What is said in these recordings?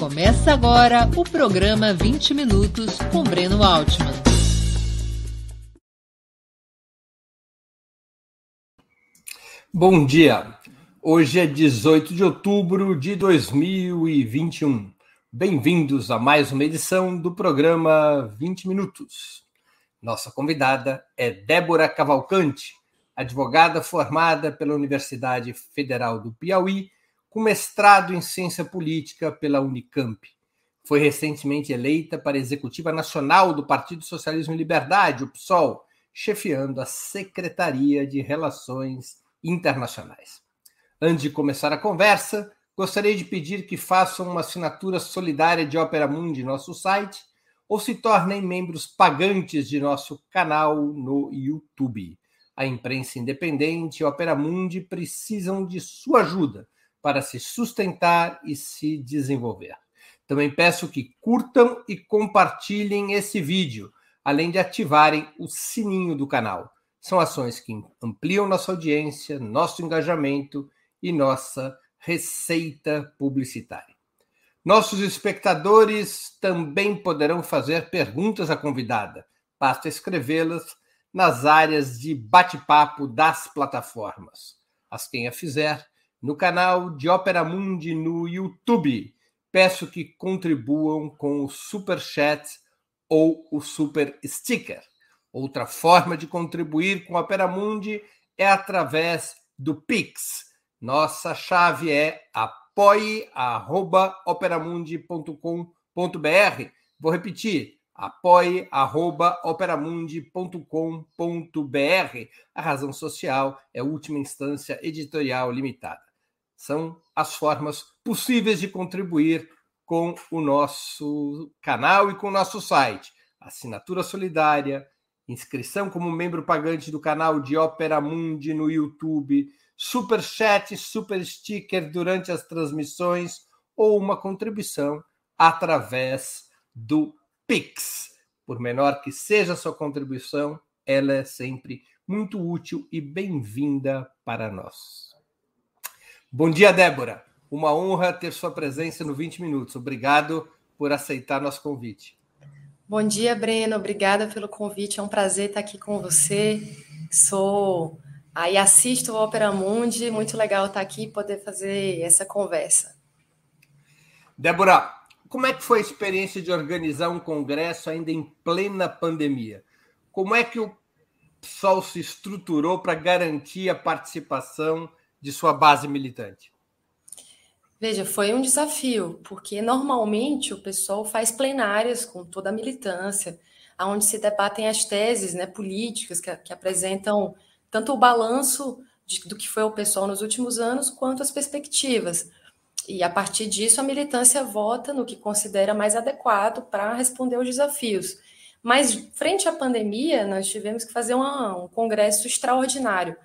Começa agora o programa 20 Minutos com Breno Altman. Bom dia. Hoje é 18 de outubro de 2021. Bem-vindos a mais uma edição do programa 20 Minutos. Nossa convidada é Débora Cavalcante, advogada formada pela Universidade Federal do Piauí com mestrado em ciência política pela Unicamp. Foi recentemente eleita para a executiva nacional do Partido Socialismo e Liberdade, o PSOL, chefiando a Secretaria de Relações Internacionais. Antes de começar a conversa, gostaria de pedir que façam uma assinatura solidária de Opera Mundi em nosso site ou se tornem membros pagantes de nosso canal no YouTube. A imprensa independente e Opera Mundi precisam de sua ajuda para se sustentar e se desenvolver. Também peço que curtam e compartilhem esse vídeo, além de ativarem o sininho do canal. São ações que ampliam nossa audiência, nosso engajamento e nossa receita publicitária. Nossos espectadores também poderão fazer perguntas à convidada. Basta escrevê-las nas áreas de bate-papo das plataformas. As quem a fizer no canal de Opera Mundi no YouTube. Peço que contribuam com o Super Chat ou o Super Sticker. Outra forma de contribuir com a Opera Mundi é através do Pix. Nossa chave é apoie.operamundi.com.br. Vou repetir: apoie.operamundi.com.br. A razão social é última instância editorial limitada são as formas possíveis de contribuir com o nosso canal e com o nosso site. Assinatura solidária, inscrição como membro pagante do canal de Opera Mundi no YouTube, super chat, super sticker durante as transmissões ou uma contribuição através do Pix. Por menor que seja a sua contribuição, ela é sempre muito útil e bem-vinda para nós. Bom dia, Débora. Uma honra ter sua presença no 20 Minutos. Obrigado por aceitar nosso convite. Bom dia, Breno. Obrigada pelo convite. É um prazer estar aqui com você. Sou aí assisto o Opera Mundi. Muito legal estar aqui e poder fazer essa conversa. Débora, como é que foi a experiência de organizar um congresso ainda em plena pandemia? Como é que o PSOL se estruturou para garantir a participação de sua base militante? Veja, foi um desafio, porque normalmente o pessoal faz plenárias com toda a militância, onde se debatem as teses né, políticas que, que apresentam tanto o balanço de, do que foi o pessoal nos últimos anos, quanto as perspectivas. E a partir disso, a militância vota no que considera mais adequado para responder aos desafios. Mas, frente à pandemia, nós tivemos que fazer uma, um congresso extraordinário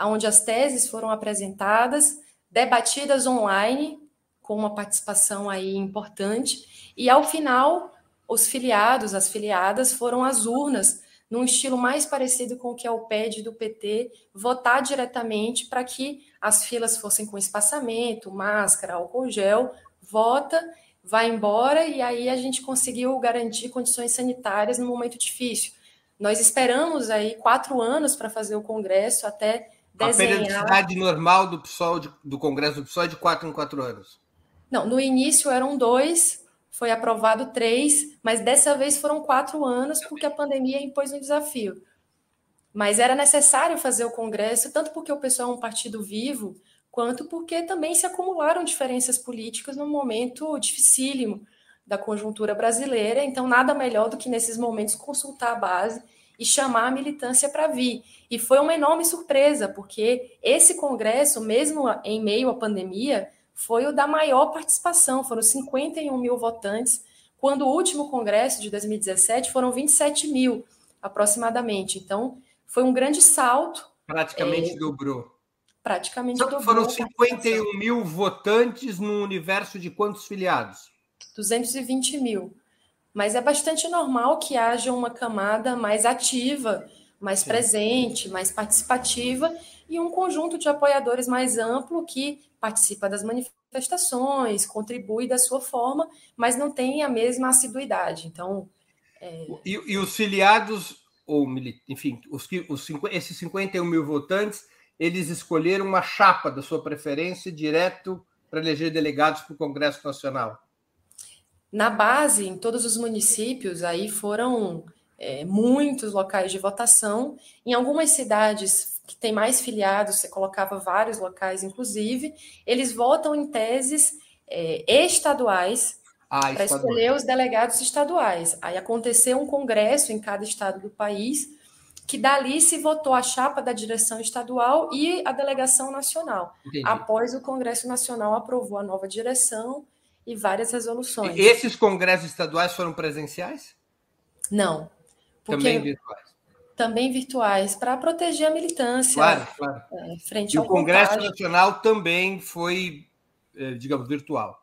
onde as teses foram apresentadas, debatidas online, com uma participação aí importante, e ao final, os filiados, as filiadas foram às urnas, num estilo mais parecido com o que é o PED do PT, votar diretamente para que as filas fossem com espaçamento, máscara, álcool gel, vota, vai embora, e aí a gente conseguiu garantir condições sanitárias no momento difícil. Nós esperamos aí quatro anos para fazer o Congresso, até desenhar... A periodicidade normal do PSOL, do Congresso do PSOL é de quatro em quatro anos. Não, no início eram dois, foi aprovado três, mas dessa vez foram quatro anos, porque a pandemia impôs um desafio. Mas era necessário fazer o Congresso, tanto porque o pessoal é um partido vivo, quanto porque também se acumularam diferenças políticas num momento dificílimo da conjuntura brasileira. Então, nada melhor do que nesses momentos consultar a base e chamar a militância para vir. E foi uma enorme surpresa, porque esse congresso, mesmo em meio à pandemia, foi o da maior participação, foram 51 mil votantes, quando o último congresso de 2017 foram 27 mil, aproximadamente. Então, foi um grande salto. Praticamente é, dobrou. Praticamente então, dobrou. Foram 51 mil votantes num universo de quantos filiados? 220 mil mas é bastante normal que haja uma camada mais ativa, mais Sim. presente, mais participativa, e um conjunto de apoiadores mais amplo que participa das manifestações, contribui da sua forma, mas não tem a mesma assiduidade. Então. É... E, e, os filiados, ou enfim, os, os, esses 51 mil votantes, eles escolheram uma chapa da sua preferência direto para eleger delegados para o Congresso Nacional? Na base, em todos os municípios, aí foram é, muitos locais de votação. Em algumas cidades que tem mais filiados, você colocava vários locais, inclusive, eles votam em teses é, estaduais ah, para escolher os delegados estaduais. Aí aconteceu um congresso em cada estado do país, que dali se votou a chapa da direção estadual e a delegação nacional. Entendi. Após o Congresso Nacional aprovou a nova direção e várias resoluções. E esses congressos estaduais foram presenciais? Não. Também virtuais. Também virtuais, para proteger a militância. Claro, claro. É, frente e ao o Congresso contágio. Nacional também foi, é, digamos, virtual.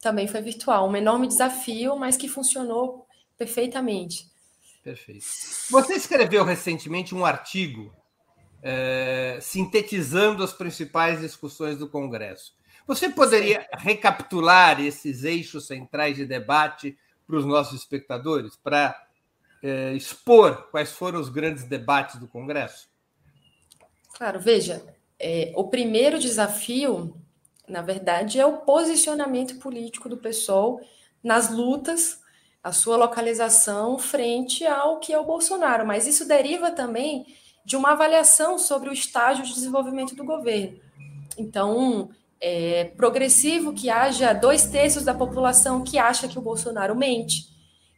Também foi virtual. Um enorme desafio, mas que funcionou perfeitamente. Perfeito. Você escreveu recentemente um artigo é, sintetizando as principais discussões do Congresso. Você poderia Sim. recapitular esses eixos centrais de debate para os nossos espectadores, para é, expor quais foram os grandes debates do Congresso? Claro, veja, é, o primeiro desafio, na verdade, é o posicionamento político do PSOL nas lutas, a sua localização frente ao que é o Bolsonaro. Mas isso deriva também de uma avaliação sobre o estágio de desenvolvimento do governo. Então, é progressivo que haja dois terços da população que acha que o Bolsonaro mente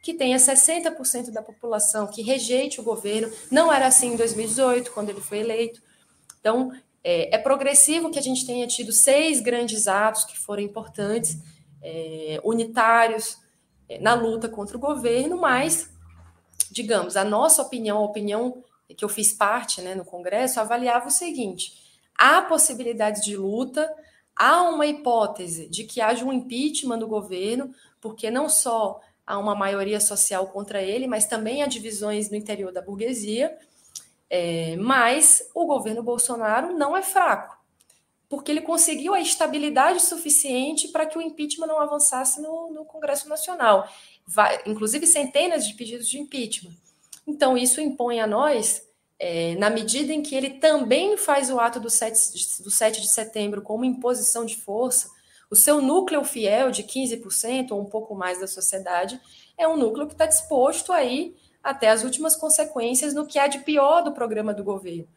que tenha 60% da população que rejeite o governo. Não era assim em 2018, quando ele foi eleito. Então, é, é progressivo que a gente tenha tido seis grandes atos que foram importantes, é, unitários, é, na luta contra o governo, mas, digamos, a nossa opinião, a opinião que eu fiz parte né, no Congresso, avaliava o seguinte: há possibilidades de luta, há uma hipótese de que haja um impeachment do governo, porque não só há uma maioria social contra ele, mas também há divisões no interior da burguesia. É, mas o governo Bolsonaro não é fraco, porque ele conseguiu a estabilidade suficiente para que o impeachment não avançasse no, no Congresso Nacional. Vai, inclusive centenas de pedidos de impeachment. Então, isso impõe a nós, é, na medida em que ele também faz o ato do 7, do 7 de setembro como imposição de força, o seu núcleo fiel de 15% ou um pouco mais da sociedade é um núcleo que está disposto a ir até as últimas consequências no que há de pior do programa do governo,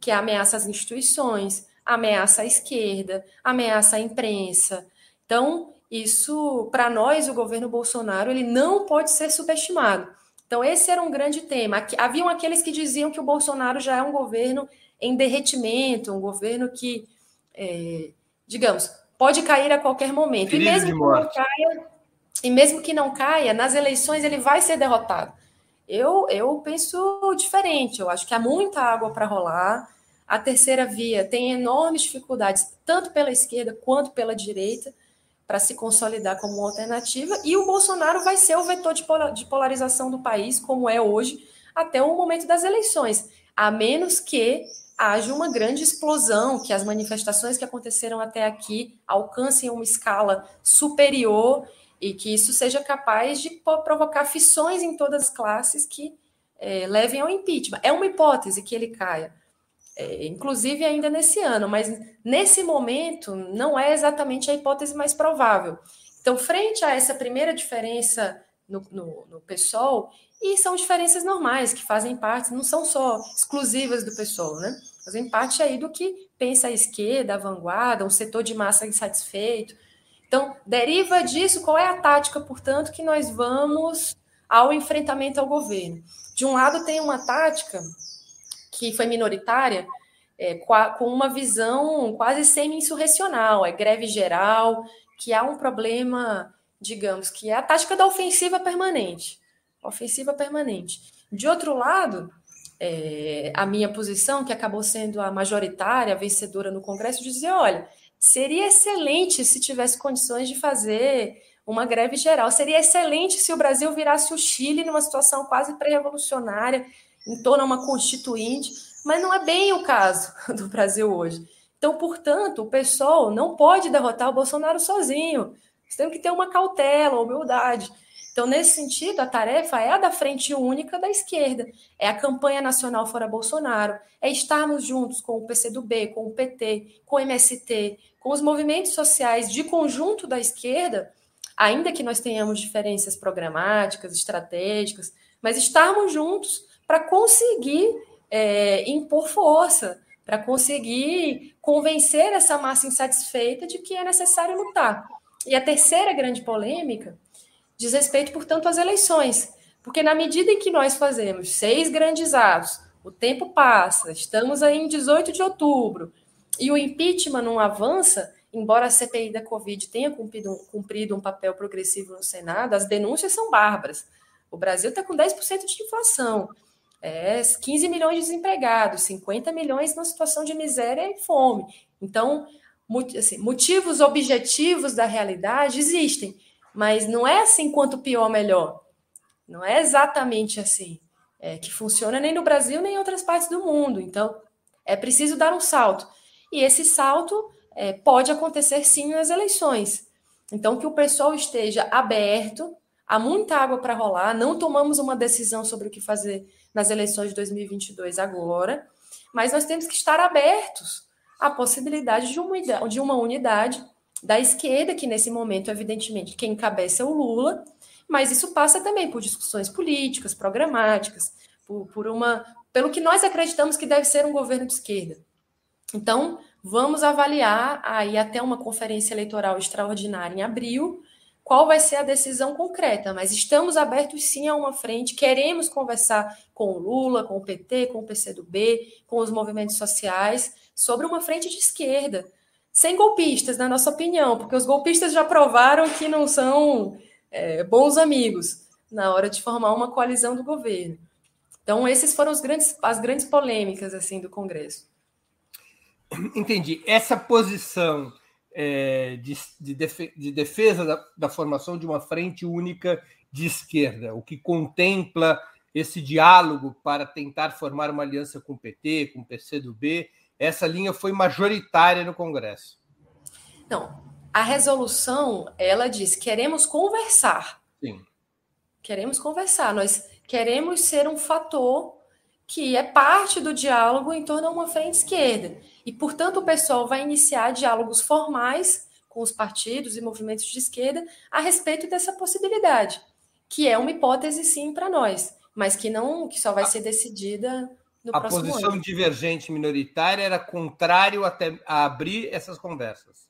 que é ameaça às instituições, ameaça à esquerda, ameaça à imprensa. Então, isso, para nós, o governo Bolsonaro, ele não pode ser subestimado. Então, esse era um grande tema. Haviam aqueles que diziam que o Bolsonaro já é um governo em derretimento, um governo que, é, digamos, pode cair a qualquer momento. e mesmo que não caia, e mesmo que não caia, nas eleições ele vai ser derrotado. Eu, eu penso diferente. Eu acho que há muita água para rolar. A terceira via tem enormes dificuldades, tanto pela esquerda quanto pela direita, para se consolidar como uma alternativa. E o Bolsonaro vai ser o vetor de polarização do país, como é hoje, até o momento das eleições. A menos que haja uma grande explosão, que as manifestações que aconteceram até aqui alcancem uma escala superior e que isso seja capaz de provocar fissões em todas as classes que é, levem ao impeachment. É uma hipótese que ele caia, é, inclusive ainda nesse ano, mas nesse momento não é exatamente a hipótese mais provável. Então, frente a essa primeira diferença no, no, no PSOL, e são diferenças normais que fazem parte, não são só exclusivas do pessoal, né? Fazem parte aí do que pensa a esquerda, a vanguarda, um setor de massa insatisfeito. Então, deriva disso qual é a tática, portanto, que nós vamos ao enfrentamento ao governo. De um lado, tem uma tática que foi minoritária, é, com uma visão quase semi-insurrecional, é greve geral, que há um problema, digamos, que é a tática da ofensiva permanente ofensiva permanente. De outro lado, é, a minha posição, que acabou sendo a majoritária, a vencedora no Congresso, dizer: olha, seria excelente se tivesse condições de fazer uma greve geral. Seria excelente se o Brasil virasse o Chile numa situação quase pré-revolucionária em torno a uma constituinte, mas não é bem o caso do Brasil hoje. Então, portanto, o PSOL não pode derrotar o Bolsonaro sozinho. Nós temos que ter uma cautela, humildade. Então, nesse sentido, a tarefa é a da frente única da esquerda. É a campanha nacional fora Bolsonaro. É estarmos juntos com o PCdoB, com o PT, com o MST, com os movimentos sociais de conjunto da esquerda, ainda que nós tenhamos diferenças programáticas, estratégicas, mas estarmos juntos para conseguir é, impor força, para conseguir convencer essa massa insatisfeita de que é necessário lutar. E a terceira grande polêmica diz respeito, portanto, às eleições. Porque na medida em que nós fazemos seis grandes atos, o tempo passa, estamos aí em 18 de outubro, e o impeachment não avança, embora a CPI da Covid tenha cumprido um, cumprido um papel progressivo no Senado, as denúncias são bárbaras. O Brasil está com 10% de inflação, é, 15 milhões de desempregados, 50 milhões na situação de miséria e fome. Então, assim, motivos objetivos da realidade existem, mas não é assim quanto pior, melhor. Não é exatamente assim é, que funciona nem no Brasil nem em outras partes do mundo. Então, é preciso dar um salto. E esse salto é, pode acontecer sim nas eleições. Então, que o pessoal esteja aberto, há muita água para rolar, não tomamos uma decisão sobre o que fazer nas eleições de 2022 agora, mas nós temos que estar abertos à possibilidade de uma, de uma unidade da esquerda, que nesse momento, evidentemente, quem encabeça é o Lula, mas isso passa também por discussões políticas, programáticas, por, por uma, pelo que nós acreditamos que deve ser um governo de esquerda. Então, vamos avaliar aí até uma conferência eleitoral extraordinária em abril, qual vai ser a decisão concreta, mas estamos abertos sim a uma frente, queremos conversar com o Lula, com o PT, com o PCdoB, com os movimentos sociais, sobre uma frente de esquerda, sem golpistas, na nossa opinião, porque os golpistas já provaram que não são é, bons amigos na hora de formar uma coalizão do governo. Então, esses foram os grandes, as grandes polêmicas assim do Congresso. Entendi. Essa posição é, de, de, de, defesa da, da formação de uma frente única de esquerda, o que contempla esse diálogo para tentar formar uma aliança com o PT, com o PCdoB, essa linha foi majoritária no Congresso. Não, a resolução, ela diz, queremos conversar. Sim. Queremos conversar, nós queremos ser um fator que é parte do diálogo em torno a uma frente esquerda. E, portanto, o pessoal vai iniciar diálogos formais com os partidos e movimentos de esquerda a respeito dessa possibilidade, que é uma hipótese sim para nós, mas que não que só vai ser decidida a posição ano. divergente minoritária era contrário até a abrir essas conversas.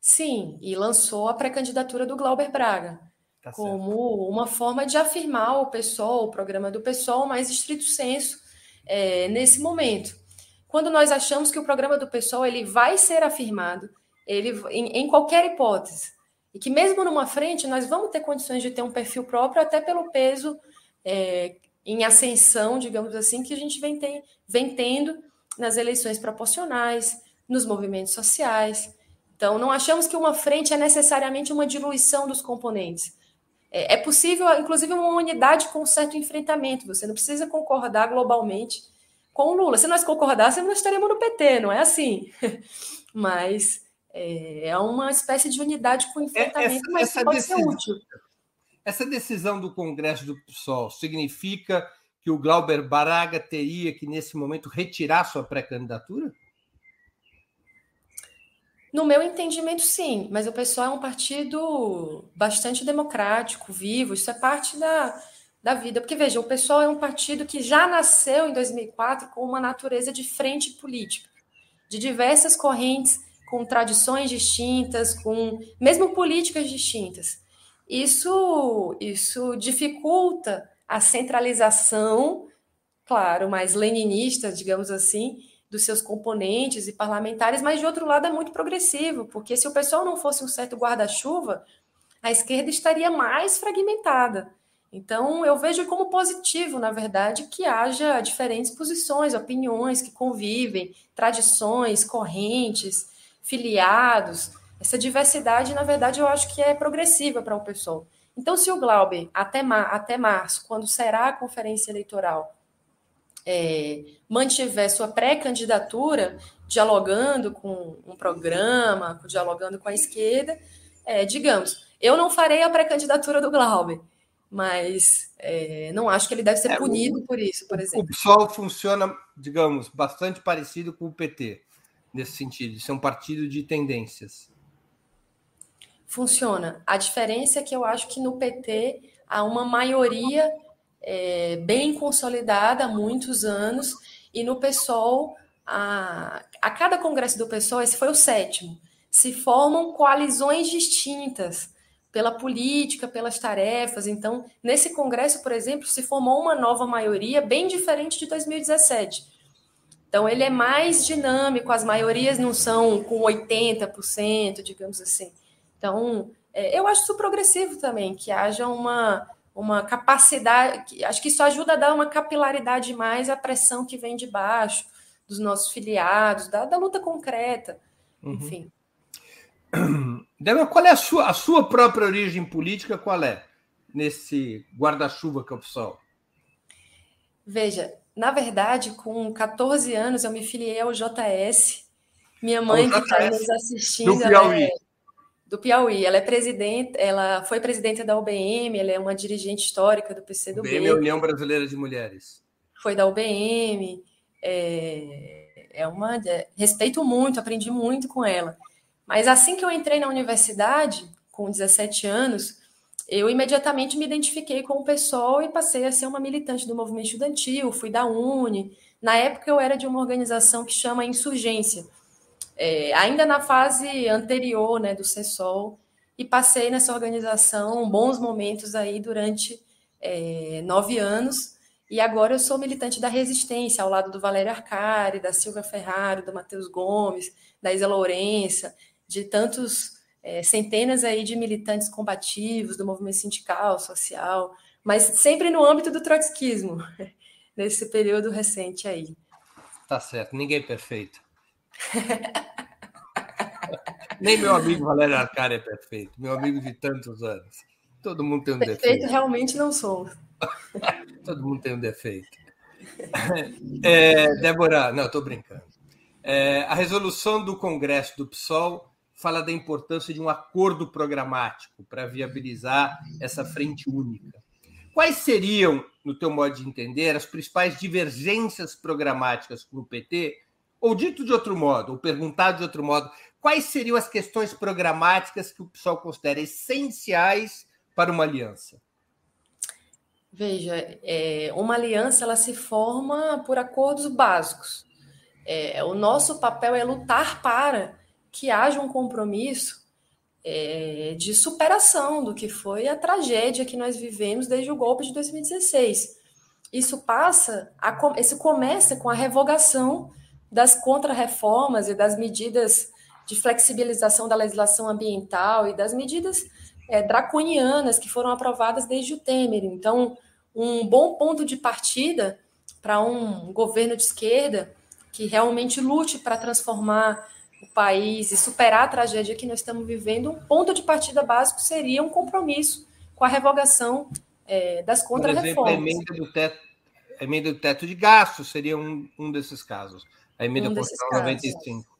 Sim, e lançou a pré-candidatura do Glauber Braga tá como uma forma de afirmar o PSOL, o programa do PSOL, mais estrito senso é, nesse momento. Quando nós achamos que o programa do PSOL ele vai ser afirmado, ele em, em qualquer hipótese, e que mesmo numa frente nós vamos ter condições de ter um perfil próprio, até pelo peso é, em ascensão, digamos assim, que a gente vem, vem tendo nas eleições proporcionais, nos movimentos sociais. Então, não achamos que uma frente é necessariamente uma diluição dos componentes. É, é possível, inclusive, uma unidade com um certo enfrentamento. Você não precisa concordar globalmente com o Lula. Se nós concordássemos, nós estaríamos no PT, não é assim. Mas é, é uma espécie de unidade com enfrentamento, essa, mas essa pode decisão, ser útil. Essa decisão do Congresso do PSOL significa que o Glauber Baraga teria que, nesse momento, retirar sua pré-candidatura? No meu entendimento, sim, mas o PSOL é um partido bastante democrático, vivo, isso é parte da, da vida. Porque, veja, o PSOL é um partido que já nasceu em 2004 com uma natureza de frente política, de diversas correntes, com tradições distintas, com mesmo políticas distintas. Isso, isso dificulta a centralização, claro, mais leninista, digamos assim, dos seus componentes e parlamentares, mas de outro lado é muito progressivo, porque se o pessoal não fosse um certo guarda-chuva, a esquerda estaria mais fragmentada. Então, eu vejo como positivo, na verdade, que haja diferentes posições, opiniões que convivem, tradições, correntes, filiados, essa diversidade, na verdade, eu acho que é progressiva para o pessoal. Então, se o Glauber, até, mar, até março, quando será a conferência eleitoral, é, mantiver sua pré-candidatura, dialogando com um programa, dialogando com a esquerda, é, digamos, eu não farei a pré-candidatura do Glauber, mas é, não acho que ele deve ser é, punido o, por isso, por exemplo. O PSOL funciona, digamos, bastante parecido com o PT, nesse sentido, de ser um partido de tendências. Funciona. A diferença é que eu acho que no PT há uma maioria é, bem consolidada há muitos anos, e no PSOL, a, a cada congresso do PSOL, esse foi o sétimo, se formam coalizões distintas pela política, pelas tarefas. Então, nesse congresso, por exemplo, se formou uma nova maioria bem diferente de 2017. Então, ele é mais dinâmico, as maiorias não são com 80%, digamos assim. Então, é, eu acho isso progressivo também, que haja uma, uma capacidade, acho que isso ajuda a dar uma capilaridade mais à pressão que vem de baixo, dos nossos filiados, da, da luta concreta, uhum. enfim. Débora, qual é a sua, a sua própria origem política? Qual é nesse guarda-chuva que é o PSOL? Veja, na verdade, com 14 anos eu me filiei ao JS. Minha mãe que está nos assistindo, do Piauí. É do Piauí. Ela é presidente, ela foi presidente da UBM, ela é uma dirigente histórica do PCdoB. UBM é a União Brasileira de Mulheres. Foi da UBM. É, é uma é, respeito muito, aprendi muito com ela. Mas assim que eu entrei na universidade, com 17 anos, eu imediatamente me identifiquei com o pessoal e passei a ser uma militante do movimento estudantil, fui da UNE. Na época eu era de uma organização que chama Insurgência, é, ainda na fase anterior né, do CESOL, e passei nessa organização bons momentos aí durante é, nove anos, e agora eu sou militante da Resistência, ao lado do Valério Arcari, da Silvia Ferraro, do Matheus Gomes, da Isa Lourença, de tantos é, centenas aí de militantes combativos do movimento sindical, social, mas sempre no âmbito do trotskismo, nesse período recente aí. Tá certo, ninguém é perfeito. Nem meu amigo Valério Arcari é perfeito, meu amigo de tantos anos. Todo mundo tem um perfeito, defeito. Perfeito realmente não sou. Todo mundo tem um defeito. É, Débora, não, estou brincando. É, a resolução do Congresso do PSOL fala da importância de um acordo programático para viabilizar essa frente única. Quais seriam, no teu modo de entender, as principais divergências programáticas com o PT ou dito de outro modo, ou perguntado de outro modo, quais seriam as questões programáticas que o pessoal considera essenciais para uma aliança? Veja, é, uma aliança ela se forma por acordos básicos. É, o nosso papel é lutar para que haja um compromisso é, de superação do que foi a tragédia que nós vivemos desde o golpe de 2016. Isso passa, a, isso começa com a revogação das contrarreformas e das medidas de flexibilização da legislação ambiental e das medidas é, draconianas que foram aprovadas desde o Temer. Então, um bom ponto de partida para um governo de esquerda que realmente lute para transformar o país e superar a tragédia que nós estamos vivendo, um ponto de partida básico seria um compromisso com a revogação é, das contrarreformas. Por exemplo, a emenda do teto, a emenda do teto de gastos seria um, um desses casos. A emenda um constitucional 95.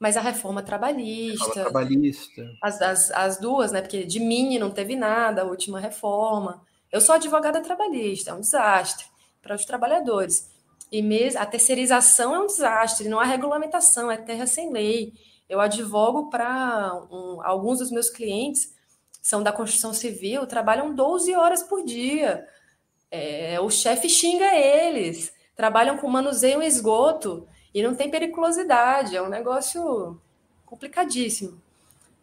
Mas a reforma trabalhista. Reforma trabalhista. As, as, as duas, né? Porque de mim não teve nada, a última reforma. Eu sou advogada trabalhista, é um desastre para os trabalhadores. E mesmo a terceirização é um desastre, não há regulamentação, é terra sem lei. Eu advogo para um, alguns dos meus clientes, são da construção civil, trabalham 12 horas por dia. É, o chefe xinga eles, trabalham com manuseio em esgoto e não tem periculosidade, é um negócio complicadíssimo.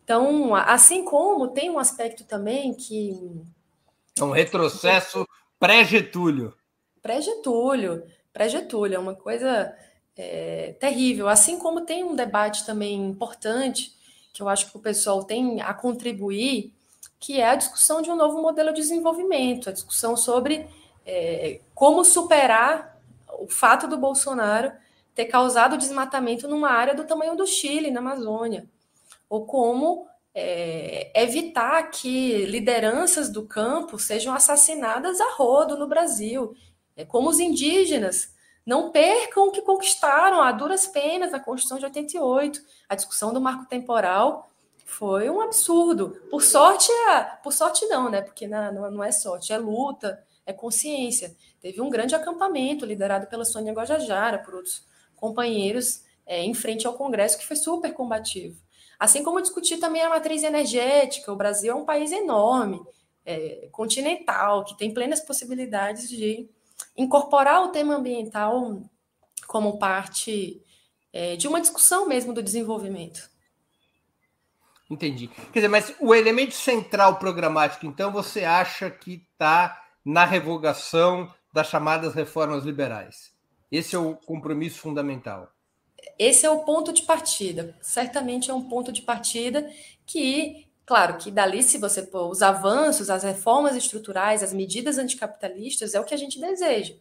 Então, assim como tem um aspecto também que. É um retrocesso pré-Getúlio. Pré-Getúlio, pré-Getúlio, é uma coisa é, terrível. Assim como tem um debate também importante, que eu acho que o pessoal tem a contribuir, que é a discussão de um novo modelo de desenvolvimento, a discussão sobre é, como superar o fato do Bolsonaro ter causado desmatamento numa área do tamanho do Chile, na Amazônia, ou como é, evitar que lideranças do campo sejam assassinadas a rodo no Brasil, é, como os indígenas não percam o que conquistaram a duras penas na Constituição de 88. A discussão do marco temporal foi um absurdo. Por sorte, é, por sorte não, né? Porque não, não é sorte, é luta, é consciência. Teve um grande acampamento liderado pela Sônia Guajajara, por outros companheiros, é, em frente ao Congresso, que foi super combativo. Assim como discutir também a matriz energética. O Brasil é um país enorme, é, continental, que tem plenas possibilidades de incorporar o tema ambiental como parte é, de uma discussão mesmo do desenvolvimento. Entendi. Quer dizer, mas o elemento central programático, então, você acha que está na revogação das chamadas reformas liberais? Esse é o compromisso fundamental. Esse é o ponto de partida. Certamente é um ponto de partida que, claro, que dali, se você pôr os avanços, as reformas estruturais, as medidas anticapitalistas, é o que a gente deseja.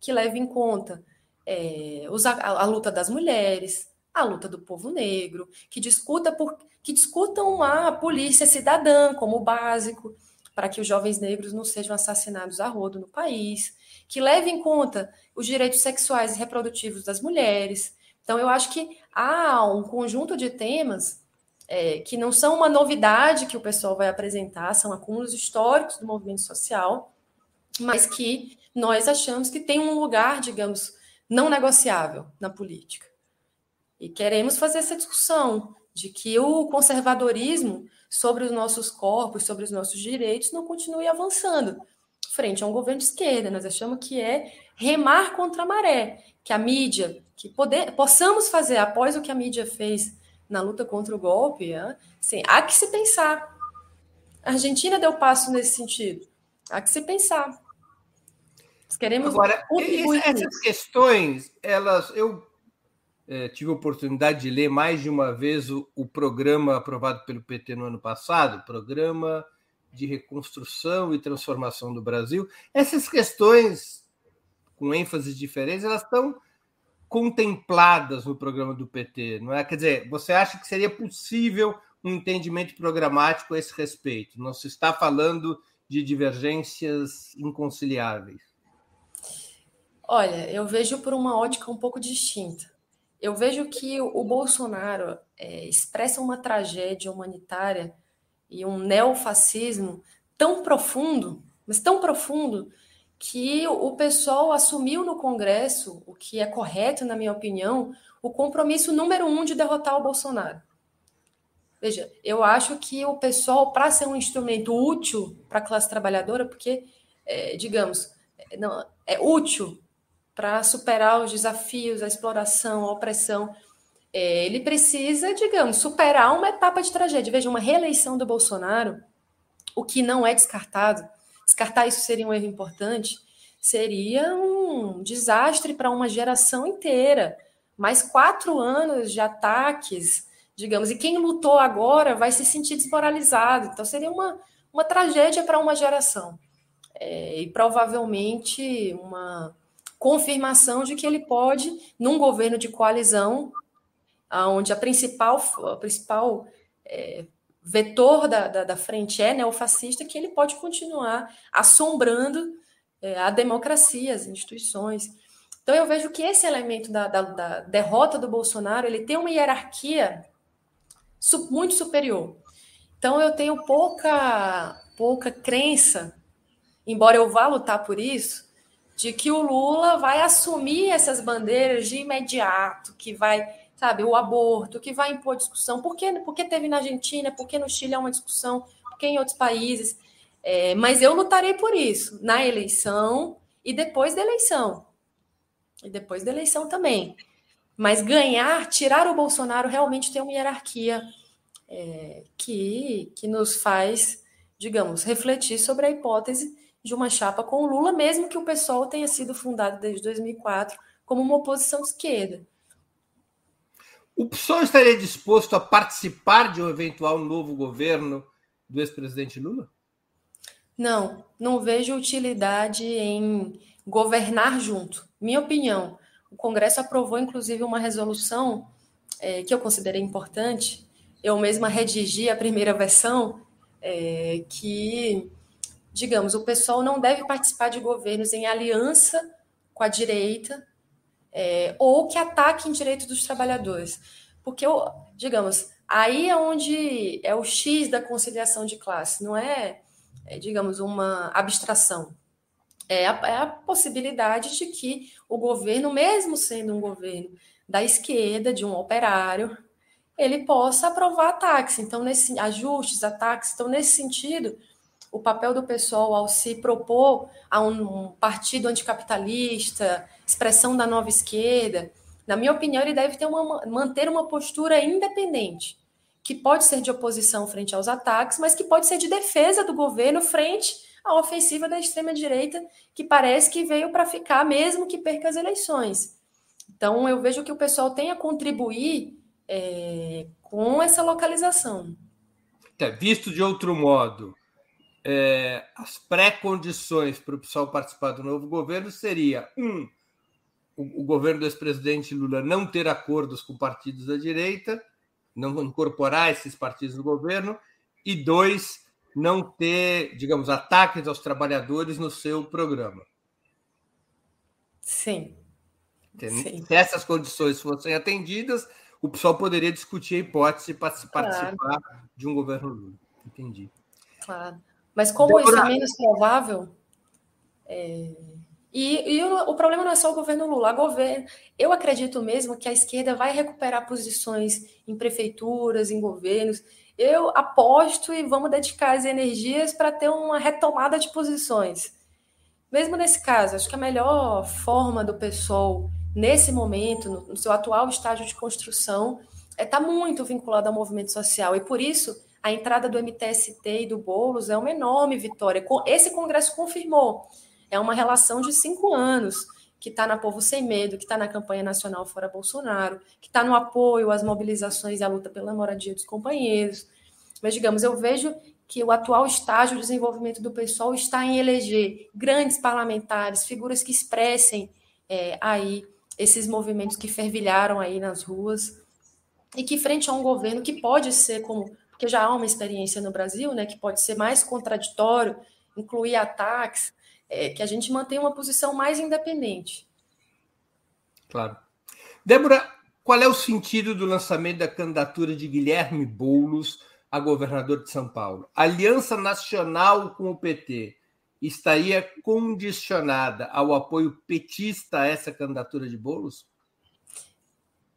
Que leve em conta é, a, a luta das mulheres, a luta do povo negro, que discuta por que discutam a polícia cidadã como básico para que os jovens negros não sejam assassinados a rodo no país, que leve em conta os direitos sexuais e reprodutivos das mulheres. Então, eu acho que há um conjunto de temas é, que não são uma novidade que o pessoal vai apresentar, são acúmulos históricos do movimento social, mas que nós achamos que tem um lugar, digamos, não negociável na política. E queremos fazer essa discussão de que o conservadorismo sobre os nossos corpos, sobre os nossos direitos, não continue avançando frente a um governo de esquerda. Nós achamos que é remar contra a maré, que a mídia, que poder, possamos fazer após o que a mídia fez na luta contra o golpe, assim, há que se pensar. A Argentina deu passo nesse sentido. Há que se pensar. Nós queremos Agora, essas questões, elas, eu é, tive a oportunidade de ler mais de uma vez o, o, programa aprovado pelo PT no ano passado, Programa de Reconstrução e Transformação do Brasil. Essas questões, com ênfases diferentes, elas estão contempladas no programa do PT, não é? Quer dizer, você acha que seria possível um entendimento programático a esse respeito? Não se está falando de divergências inconciliáveis. Olha, eu vejo por uma ótica um pouco distinta eu vejo que o Bolsonaro é, expressa uma tragédia humanitária e um neofascismo tão profundo, mas tão profundo, que o pessoal assumiu no Congresso, o que é correto, na minha opinião, o compromisso número um de derrotar o Bolsonaro. Veja, eu acho que o pessoal, para ser um instrumento útil para a classe trabalhadora, porque, é, digamos, é, não, é útil para superar os desafios, a exploração, a opressão. É, ele precisa, digamos, superar uma etapa de tragédia. Veja, uma reeleição do Bolsonaro, o que não é descartado, descartar isso seria um erro importante, seria um desastre para uma geração inteira. Mais quatro anos de ataques, digamos, e quem lutou agora vai se sentir desmoralizado. Então, seria uma, uma tragédia para uma geração. É, e provavelmente uma confirmação de que ele pode, num governo de coalizão, onde a principal, a principal é, vetor da, da, da, frente é neofascista, que ele pode continuar assombrando é, a democracia, as instituições. Então eu vejo que esse elemento da, da, da derrota do Bolsonaro ele tem uma hierarquia su, muito superior. Então eu tenho pouca pouca crença, embora eu vá lutar por isso, de que o Lula vai assumir essas bandeiras de imediato, que vai, sabe, o aborto, que vai impor discussão. Por que, por que teve na Argentina? Por que no Chile é uma discussão? Por que em outros países? É, mas eu lutarei por isso, na eleição e depois da eleição. E depois da eleição também. Mas ganhar, tirar o Bolsonaro, realmente tem uma hierarquia é, que, que nos faz, digamos, refletir sobre a hipótese de uma chapa com o Lula, mesmo que o PSOL tenha sido fundado desde 2004 como uma oposição de esquerda. O PSOL estaria disposto a participar de um eventual novo governo do ex-presidente Lula? Não, não vejo utilidade em governar junto. Minha opinião, o Congresso aprovou inclusive uma resolução é, que eu considerei importante. Eu mesma redigi a primeira versão, é, que digamos, o pessoal não deve participar de governos em aliança com a direita, é, ou que ataquem direitos dos trabalhadores. Porque, digamos, aí é onde é o X da conciliação de classe, não é, é digamos, uma abstração. É a, é a possibilidade de que o governo, mesmo sendo um governo da esquerda, de um operário, ele possa aprovar ataques. Então, nesse ajustes, ataques. Então, nesse sentido, o papel do pessoal ao se propor a um, partido anticapitalista, expressão da nova esquerda, na minha opinião, ele deve ter uma, manter uma postura independente, que pode ser de oposição frente aos ataques, mas que pode ser de defesa do governo frente à ofensiva da extrema-direita, que parece que veio para ficar, mesmo que perca as eleições. Então, eu vejo que o pessoal tem a contribuir é, com essa localização. É, visto de outro modo, é, as pré-condições para o pessoal participar do novo governo seria um o, o governo do ex-presidente Lula não ter acordos com partidos da direita, não incorporar esses partidos no governo, e dois, não ter, digamos, ataques aos trabalhadores no seu programa. Sim. Sim. Se essas condições fossem atendidas, o pessoal poderia discutir a hipótese de participar claro. de um governo Lula. Entendi. Claro. Mas como isso é menos provável, é... e, e o, o, problema não é só o governo Lula. A governo, eu acredito mesmo que a esquerda vai recuperar posições em prefeituras, em governos. Eu aposto e vamos dedicar as energias para ter uma retomada de posições. Mesmo nesse caso, acho que a melhor forma do pessoal nesse momento, no, no seu atual estágio de construção, está é, tá muito vinculado ao movimento social. E por isso, a entrada do MTST e do Boulos é uma enorme vitória. Esse Congresso confirmou. É uma relação de cinco anos que está na Povo Sem Medo, que está na campanha nacional Fora Bolsonaro, que está no apoio às mobilizações e à luta pela moradia dos companheiros. Mas, digamos, eu vejo que o atual estágio de desenvolvimento do pessoal está em eleger grandes parlamentares, figuras que expressem é, aí esses movimentos que fervilharam aí nas ruas e que frente a um governo que pode ser como porque já há uma experiência no Brasil, né, que pode ser mais contraditório, incluir ataques, é, que a gente mantenha uma posição mais independente. Claro. Débora, qual é o sentido do lançamento da candidatura de Guilherme Boulos a governador de São Paulo? aliança nacional com o PT estaria condicionada ao apoio petista a essa candidatura de Boulos?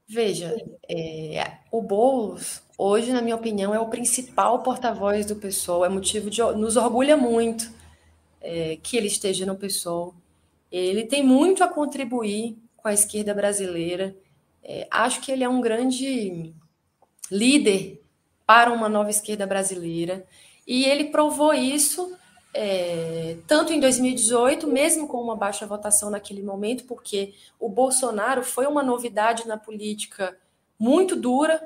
Veja, é, o Boulos, hoje, na minha opinião, é o principal porta-voz do PSOL, é motivo de. nos orgulha muito é, que ele esteja no PSOL. Ele tem muito a contribuir com a esquerda brasileira. É, acho que ele é um grande líder para uma nova esquerda brasileira. E ele provou isso é, tanto em 2018, mesmo com uma baixa votação naquele momento, porque o Bolsonaro foi uma novidade na política muito dura,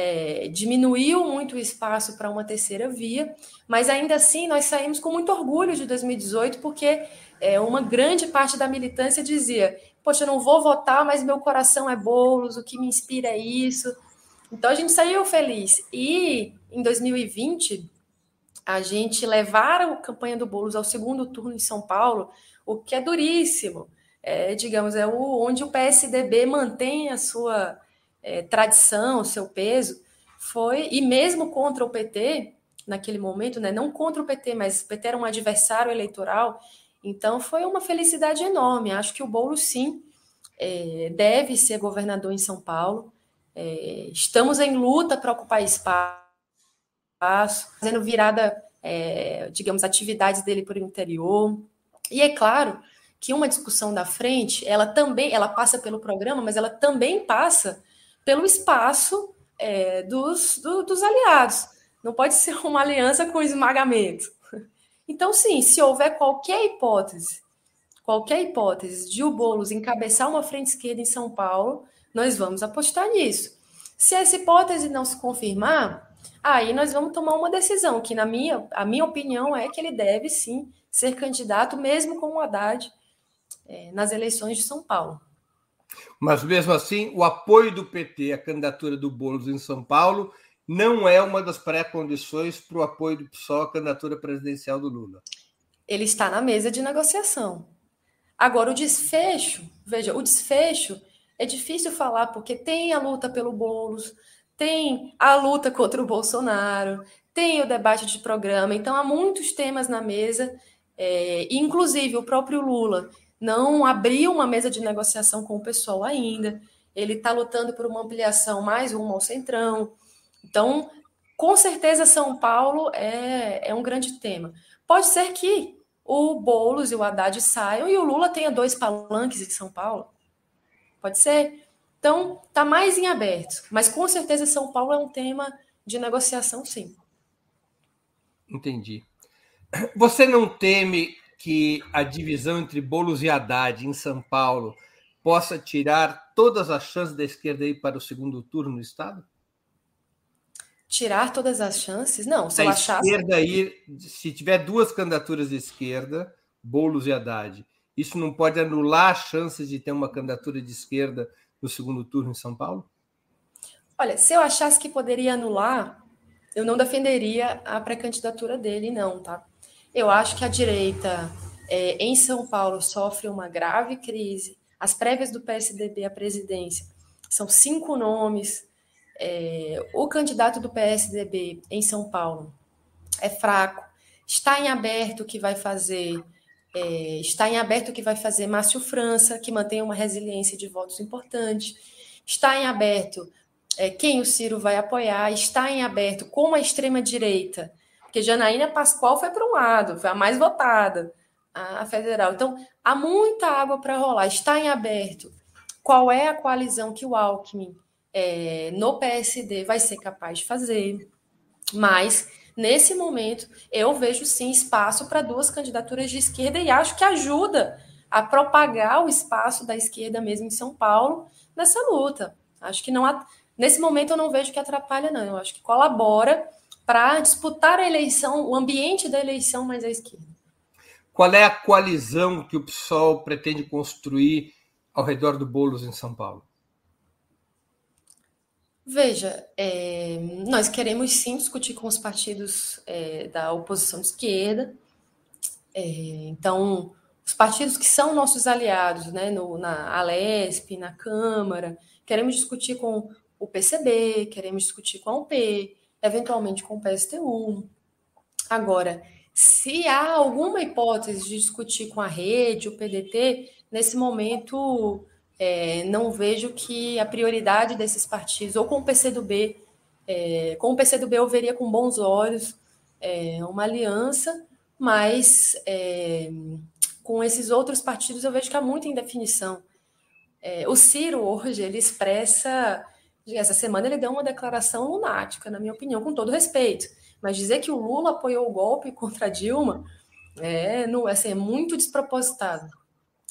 é, diminuiu muito o espaço para uma terceira via, mas ainda assim nós saímos com muito orgulho de 2018, porque é, uma grande parte da militância dizia: Poxa, eu não vou votar, mas meu coração é bolos, o que me inspira é isso. Então a gente saiu feliz. E em 2020 a gente levar a campanha do Boulos ao segundo turno em São Paulo, o que é duríssimo. É, digamos, é o, onde o PSDB mantém a sua é, tradição, o seu peso, foi, e mesmo contra o PT, naquele momento, né, não contra o PT, mas o PT era um adversário eleitoral, então foi uma felicidade enorme. Acho que o Boulos, sim, é, deve ser governador em São Paulo. É, estamos em luta para ocupar espaço fazendo virada, é, digamos, atividades dele por interior. E é claro que uma discussão da frente, ela também, ela passa pelo programa, mas ela também passa pelo espaço é, dos, do, dos aliados. Não pode ser uma aliança com esmagamento. Então, sim, se houver qualquer hipótese, qualquer hipótese de o Boulos encabeçar uma frente esquerda em São Paulo, nós vamos apostar nisso. Se essa hipótese não se confirmar, Aí nós vamos tomar uma decisão, que na minha, a minha opinião é que ele deve sim ser candidato, mesmo com o Haddad, é, nas eleições de São Paulo. Mas mesmo assim, o apoio do PT à candidatura do Boulos em São Paulo não é uma das pré-condições para o apoio do PSOL à candidatura presidencial do Lula. Ele está na mesa de negociação. Agora, o desfecho, veja, o desfecho é difícil falar porque tem a luta pelo Boulos, tem a luta contra o Bolsonaro, tem o debate de programa, então há muitos temas na mesa, é, inclusive o próprio Lula não abriu uma mesa de negociação com o pessoal ainda, ele está lutando por uma ampliação mais rumo ao centrão. Então, com certeza, São Paulo é, é um grande tema. Pode ser que o Boulos e o Haddad saiam e o Lula tenha dois palanques em São Paulo. Pode ser. Então, está mais em aberto. Mas com certeza São Paulo é um tema de negociação, sim. Entendi. Você não teme que a divisão entre Boulos e Haddad em São Paulo possa tirar todas as chances da esquerda ir para o segundo turno no Estado? tirar todas as chances? Não, se a eu achasse... esquerda ir, se tiver duas candidaturas de esquerda, Boulos e Haddad, isso não pode anular as chances de ter uma candidatura de esquerda no segundo turno em São Paulo? Olha, se eu achasse que poderia anular, eu não defenderia a pré-candidatura dele, não, tá? Eu acho que a direita é, em São Paulo sofre uma grave crise. As prévias do PSDB à presidência são cinco nomes, é, o candidato do PSDB em São Paulo é fraco, está em aberto que vai fazer, é, está em aberto que vai fazer Márcio França, que mantém uma resiliência de votos importante, está em aberto é, quem o Ciro vai apoiar, está em aberto como a extrema-direita, porque Janaína Pascoal foi para um lado, foi a mais votada, a, federal. Então, há muita água para rolar, está em aberto. Qual é a coalizão que o Alckmin é, no PSD vai ser capaz de fazer, mas nesse momento eu vejo sim espaço para duas candidaturas de esquerda e acho que ajuda a propagar o espaço da esquerda mesmo em São Paulo nessa luta. Acho que não nesse momento eu não vejo que atrapalha não, eu acho que colabora para disputar a eleição, o ambiente da eleição mais à esquerda. Qual é a coalizão que o PSOL pretende construir ao redor do Bolos em São Paulo? Veja, é, nós queremos sim discutir com os partidos é, da oposição de esquerda. É, então, os partidos que são nossos aliados, né, no, na Alesp, na Câmara, queremos discutir com o PCB, queremos discutir com a UP, eventualmente com o PSTU. Agora, se há alguma hipótese de discutir com a rede, o PDT, nesse momento é, não vejo que a prioridade desses partidos, ou com o PCdoB, é, com o PCdoB eu veria com bons olhos é, uma aliança, mas é, com esses outros partidos eu vejo que há muita indefinição. É, o Ciro hoje, ele expressa, essa semana ele deu uma declaração lunática, na minha opinião, com todo respeito, mas dizer que o Lula apoiou o golpe contra Dilma é, não, assim, é muito despropositado.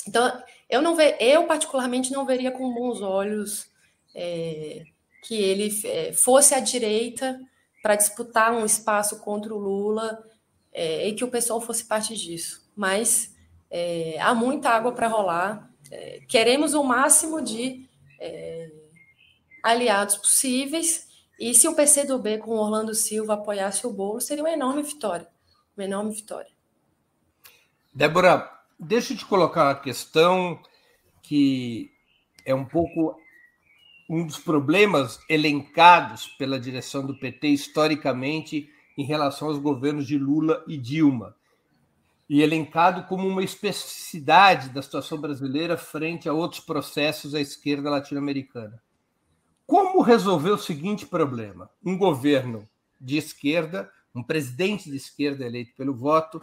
Então, eu não ve, eu particularmente não veria com bons olhos é, que ele é, fosse à direita para disputar um espaço contra o Lula é, e que o pessoal fosse parte disso. Mas é, há muita água para rolar. É, queremos o máximo de é, aliados possíveis. E se o PCdoB com Orlando Silva apoiasse o bolo, seria uma enorme vitória. Uma enorme vitória. Débora, Deixa eu te colocar uma questão que é um pouco um dos problemas elencados pela direção do PT historicamente em relação aos governos de Lula e Dilma, e elencado como uma especificidade da situação brasileira frente a outros processos à esquerda latino-americana. Como resolver o seguinte problema? Um governo de esquerda, um presidente de esquerda eleito pelo voto,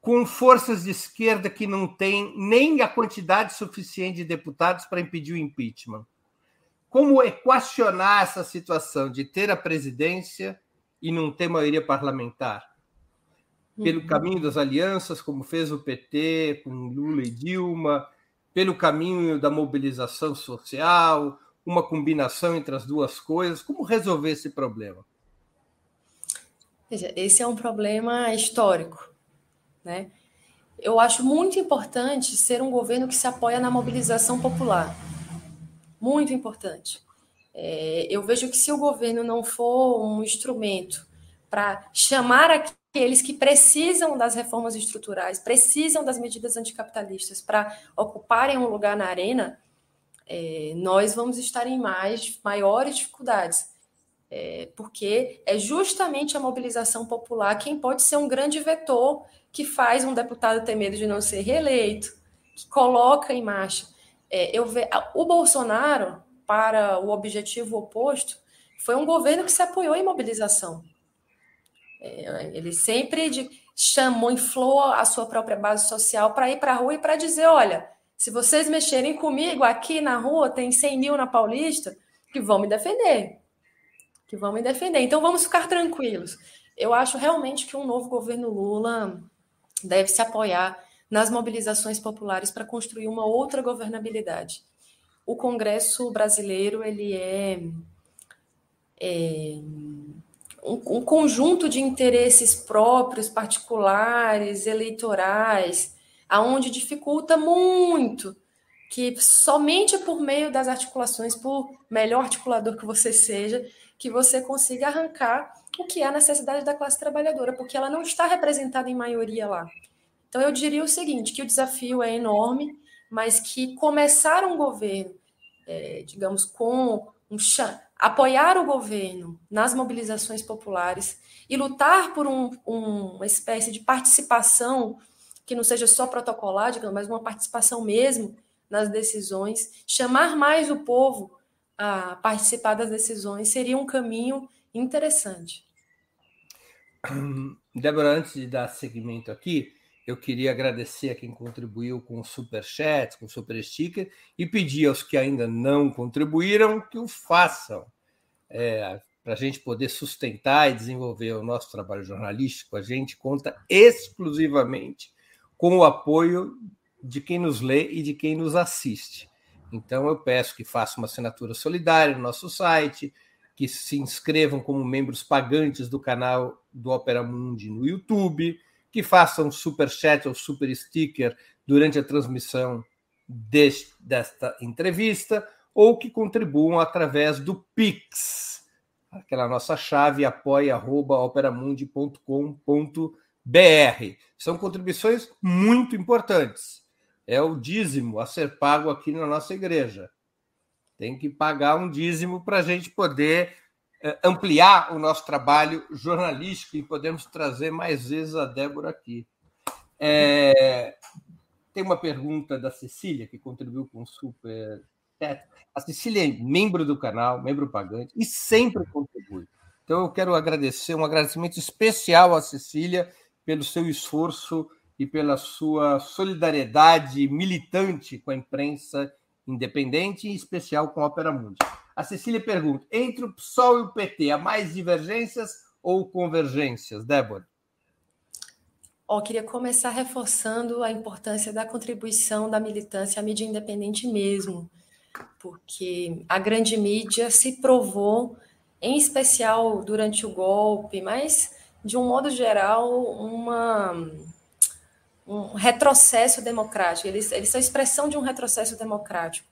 com forças de esquerda que não têm nem a quantidade suficiente de deputados para impedir o impeachment. Como equacionar essa situação de ter a presidência e não ter maioria parlamentar? Pelo uhum. caminho das alianças, como fez o PT com Lula e Dilma, pelo caminho da mobilização social, uma combinação entre as duas coisas. Como resolver esse problema? Veja, esse é um problema histórico né? Eu acho muito importante ser um governo que se apoia na mobilização popular. Muito importante. É, eu vejo que se o governo não for um instrumento para chamar aqueles que precisam das reformas estruturais, precisam das medidas anticapitalistas para ocuparem um lugar na arena, é, nós vamos estar em mais maiores dificuldades. É, porque é justamente a mobilização popular quem pode ser um grande vetor que faz um deputado ter medo de não ser reeleito, que coloca em marcha. É, eu ve... O Bolsonaro, para o objetivo oposto, foi um governo que se apoiou em mobilização. É, ele sempre de, chamou, inflou a sua própria base social para ir para a rua e para dizer: olha, se vocês mexerem comigo aqui na rua, tem 100 mil na Paulista que vão me defender. Que vão me defender. Então vamos ficar tranquilos. Eu acho realmente que um novo governo Lula deve se apoiar nas mobilizações populares para construir uma outra governabilidade. O Congresso brasileiro ele é, é um, um conjunto de interesses próprios, particulares, eleitorais, aonde dificulta muito que somente por meio das articulações, por melhor articulador que você seja, que você consiga arrancar o que é a necessidade da classe trabalhadora, porque ela não está representada em maioria lá. Então eu diria o seguinte, que o desafio é enorme, mas que começar um governo, é, digamos, com um apoiar o governo nas mobilizações populares e lutar por um, um, uma espécie de participação que não seja só protocolar, digamos, mas uma participação mesmo nas decisões, chamar mais o povo a participar das decisões seria um caminho interessante. Débora, antes de dar seguimento aqui, eu queria agradecer a quem contribuiu com o super chat, com o super sticker e pedir aos que ainda não contribuíram que o façam. É, para a gente poder sustentar e desenvolver o nosso trabalho jornalístico, a gente conta exclusivamente com o apoio de quem nos lê e de quem nos assiste. Então, eu peço que façam uma assinatura solidária no nosso site, que se inscrevam como membros pagantes do canal do Opera Mundi no YouTube, que façam super chat ou super sticker durante a transmissão deste, desta entrevista, ou que contribuam através do Pix, aquela nossa chave apoia.operamundi.com.br BR. São contribuições muito importantes. É o dízimo a ser pago aqui na nossa igreja. Tem que pagar um dízimo para a gente poder eh, ampliar o nosso trabalho jornalístico e podermos trazer mais vezes a Débora aqui. É, tem uma pergunta da Cecília, que contribuiu com o super. A Cecília é membro do canal, membro pagante, e sempre contribui. Então, eu quero agradecer, um agradecimento especial à Cecília pelo seu esforço e pela sua solidariedade militante com a imprensa independente, em especial com a Opera Mundi. A Cecília pergunta: entre o PSOL e o PT, há mais divergências ou convergências? Débora. Oh, queria começar reforçando a importância da contribuição da militância à mídia independente mesmo, porque a grande mídia se provou, em especial durante o golpe, mas de um modo geral, uma, um retrocesso democrático. Eles, eles são expressão de um retrocesso democrático,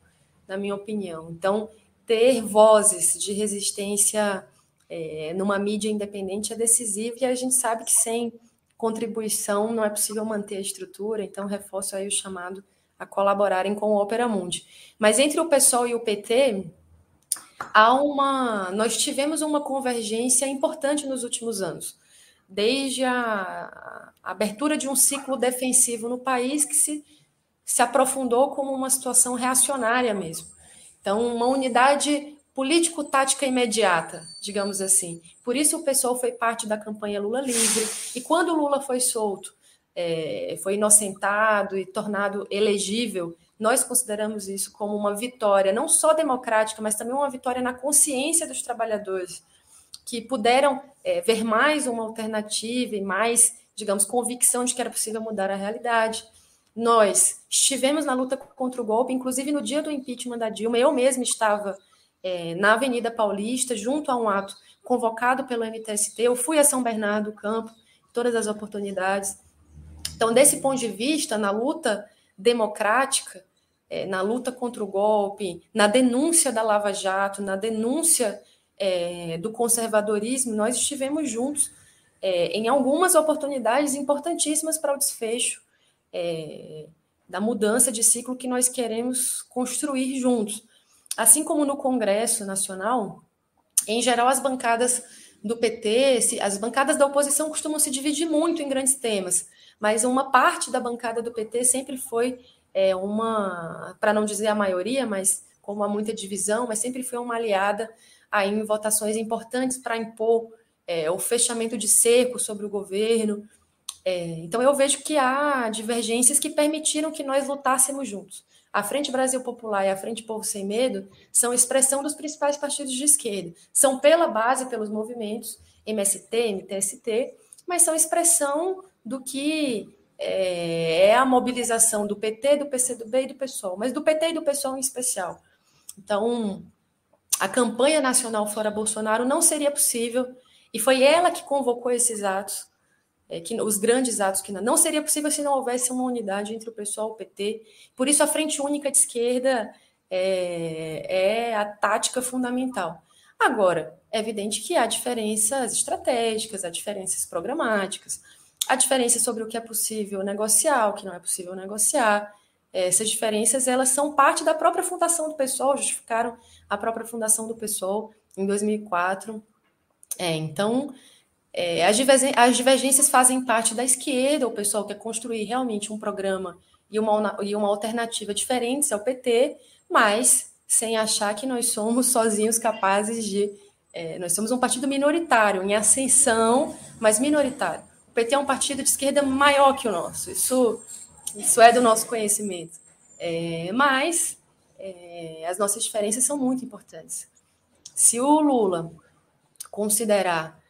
na minha opinião. Então, ter vozes de resistência é, numa mídia independente é decisivo e a gente sabe que sem contribuição não é possível manter a estrutura, então reforço aí o chamado a colaborarem com o Opera Mundi. Mas entre o PSOL e o PT, há uma nós tivemos uma convergência importante nos últimos anos desde a, abertura de um ciclo defensivo no país que se, se aprofundou como uma situação reacionária mesmo. Então, uma unidade político-tática imediata, digamos assim. Por isso o pessoal foi parte da campanha Lula livre. E quando Lula foi solto, é, foi inocentado e tornado elegível, nós consideramos isso como uma vitória, não só democrática, mas também uma vitória na consciência dos trabalhadores que puderam é, ver mais uma alternativa e mais, digamos, convicção de que era possível mudar a realidade. Nós estivemos na luta contra o golpe, inclusive no dia do impeachment da Dilma, eu mesma estava é, na Avenida Paulista, junto a um ato convocado pelo MTST. Eu fui a São Bernardo do Campo, todas as oportunidades. Então, desse ponto de vista, na luta democrática, é, na luta contra o golpe, na denúncia da Lava Jato, na denúncia é, do conservadorismo, nós estivemos juntos é, em algumas oportunidades importantíssimas para o desfecho é, da mudança de ciclo que nós queremos construir juntos. Assim como no Congresso Nacional, em geral, as bancadas do PT, as bancadas da oposição costumam se dividir muito em grandes temas, mas uma parte da bancada do PT sempre foi é, uma, para não dizer a maioria, mas como há muita divisão, mas sempre foi uma aliada aí em votações importantes para impor é, o fechamento de cerco sobre o governo. É, então eu vejo que há divergências que permitiram que nós lutássemos juntos. A Frente Brasil Popular e a Frente Povo Sem Medo são expressão dos principais partidos de esquerda. São pela base, pelos movimentos MST, MTST, mas são expressão do que é, é a mobilização do PT, do PCdoB e do PSOL, mas do PT e do PSOL em especial. Então, a campanha nacional fora Bolsonaro não seria possível, e foi ela que convocou esses atos, é, que, os grandes atos que não, não seria possível se não houvesse uma unidade entre o pessoal e o PT. Por isso, a Frente Única de Esquerda é, é a tática fundamental. Agora, é evidente que há diferenças estratégicas, há diferenças programáticas, há diferenças sobre o que é possível negociar, o que não é possível negociar. Essas diferenças, elas são parte da própria fundação do PSOL, justificaram a própria fundação do PSOL em 2004. É, então, é, as, as divergências fazem parte da esquerda, o pessoal quer construir realmente um programa e uma, e uma alternativa diferente ao PT, mas sem achar que nós somos sozinhos capazes de. É, nós somos um partido minoritário, em ascensão, mas minoritário. O PT é um partido de esquerda maior que o nosso. Isso isso é do nosso conhecimento. É, mas é, as nossas diferenças são muito importantes. Se o Lula considerar